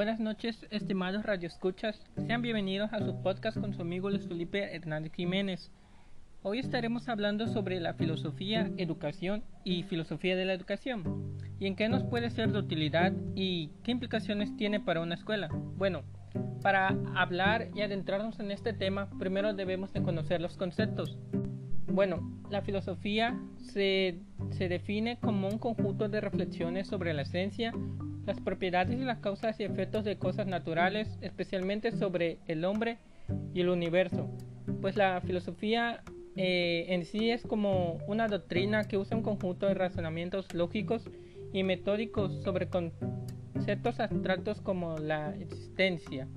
Buenas noches, estimados radioescuchas. Sean bienvenidos a su podcast con su amigo Luis Felipe Hernández Jiménez. Hoy estaremos hablando sobre la filosofía, educación y filosofía de la educación y en qué nos puede ser de utilidad y qué implicaciones tiene para una escuela. Bueno, para hablar y adentrarnos en este tema, primero debemos de conocer los conceptos. Bueno, la filosofía se, se, define como un conjunto de reflexiones sobre la esencia, las propiedades y las causas y efectos de cosas naturales, especialmente sobre el hombre y el universo. Pues la filosofía eh, en sí es como una doctrina que usa un conjunto de razonamientos lógicos y metódicos sobre conceptos abstractos como la existencia.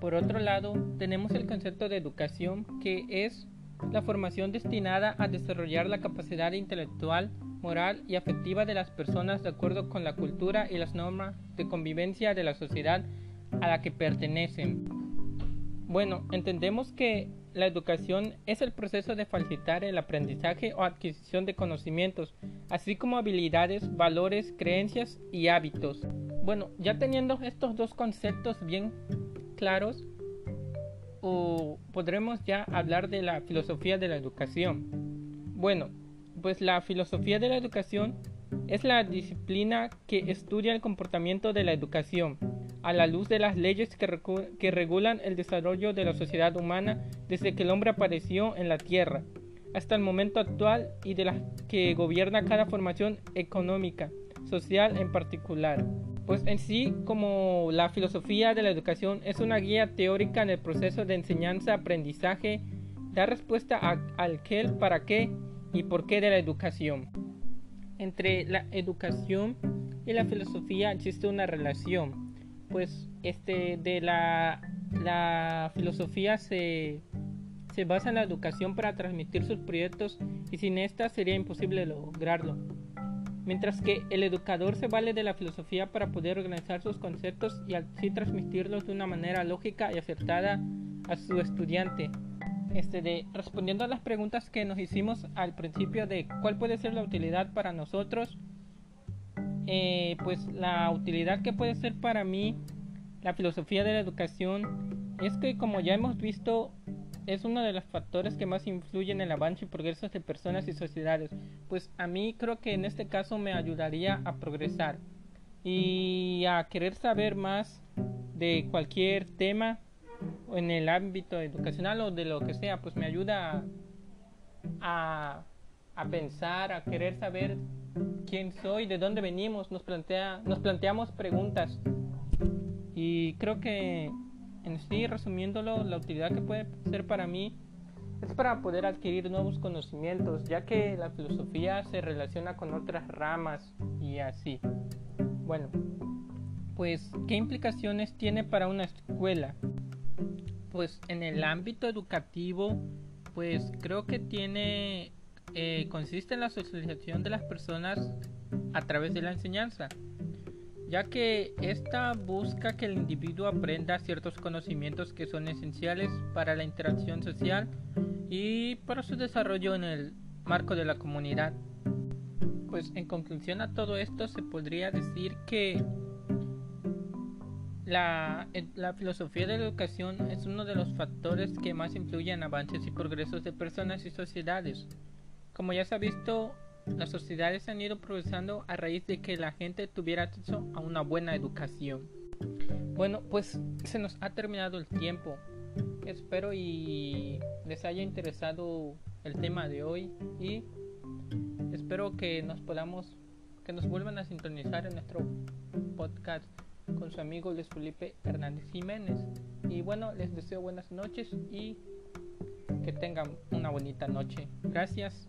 Por otro lado, tenemos el concepto de educación, que es la formación destinada a desarrollar la capacidad intelectual, moral y afectiva de las personas de acuerdo con la cultura y las normas de convivencia de la sociedad a la que pertenecen. Bueno, entendemos que la educación es el proceso de facilitar el aprendizaje o adquisición de conocimientos, así como habilidades, valores, creencias y hábitos. Bueno, ya teniendo estos dos conceptos bien claros, o podremos ya hablar de la filosofía de la educación. Bueno, pues la filosofía de la educación es la disciplina que estudia el comportamiento de la educación a la luz de las leyes que, regulan el desarrollo de la sociedad humana desde que el hombre apareció en la Tierra hasta el momento actual y de las que gobierna cada formación económica, social en particular. Pues en sí como la filosofía de la educación es una guía teórica en el proceso de enseñanza-aprendizaje, da respuesta al qué, para qué y por qué de la educación. Entre la educación y la filosofía existe una relación, pues este de la, filosofía se, se basa en la educación para transmitir sus proyectos y sin esta sería imposible lograrlo mientras que el educador se vale de la filosofía para poder organizar sus conceptos y así transmitirlos de una manera lógica y acertada a su estudiante. Este respondiendo a las preguntas que nos hicimos al principio de cuál puede ser la utilidad para nosotros, eh, pues la utilidad que puede ser para mí la filosofía de la educación es que como ya hemos visto es uno de los factores que más influyen en el avance y progreso de personas y sociedades, pues a mí creo que en este caso me ayudaría a progresar y a querer saber más de cualquier tema en el ámbito educacional o de lo que sea, pues me ayuda a, a pensar, a querer saber quién soy, de dónde venimos, nos, plantea, nos planteamos preguntas y creo que en sí, resumiéndolo, la utilidad que puede ser para mí es para poder adquirir nuevos conocimientos, ya que la filosofía se relaciona con otras ramas y así. Bueno, pues, ¿qué implicaciones tiene para una escuela? Pues en el ámbito educativo, pues creo que tiene, eh, consiste en la socialización de las personas a través de la enseñanza ya que ésta busca que el individuo aprenda ciertos conocimientos que son esenciales para la interacción social y para su desarrollo en el marco de la comunidad. Pues en conclusión a todo esto se podría decir que la, la, filosofía de la educación es uno de los factores que más influyen en avances y progresos de personas y sociedades. Como ya se ha visto, las sociedades han ido progresando a raíz de que la gente tuviera acceso a una buena educación. Bueno, pues se nos ha terminado el tiempo. Espero y les haya interesado el tema de hoy y espero que nos podamos que nos vuelvan a sintonizar en nuestro podcast con su amigo Luis Felipe Hernández Jiménez. Y bueno, les deseo buenas noches y que tengan una bonita noche. Gracias.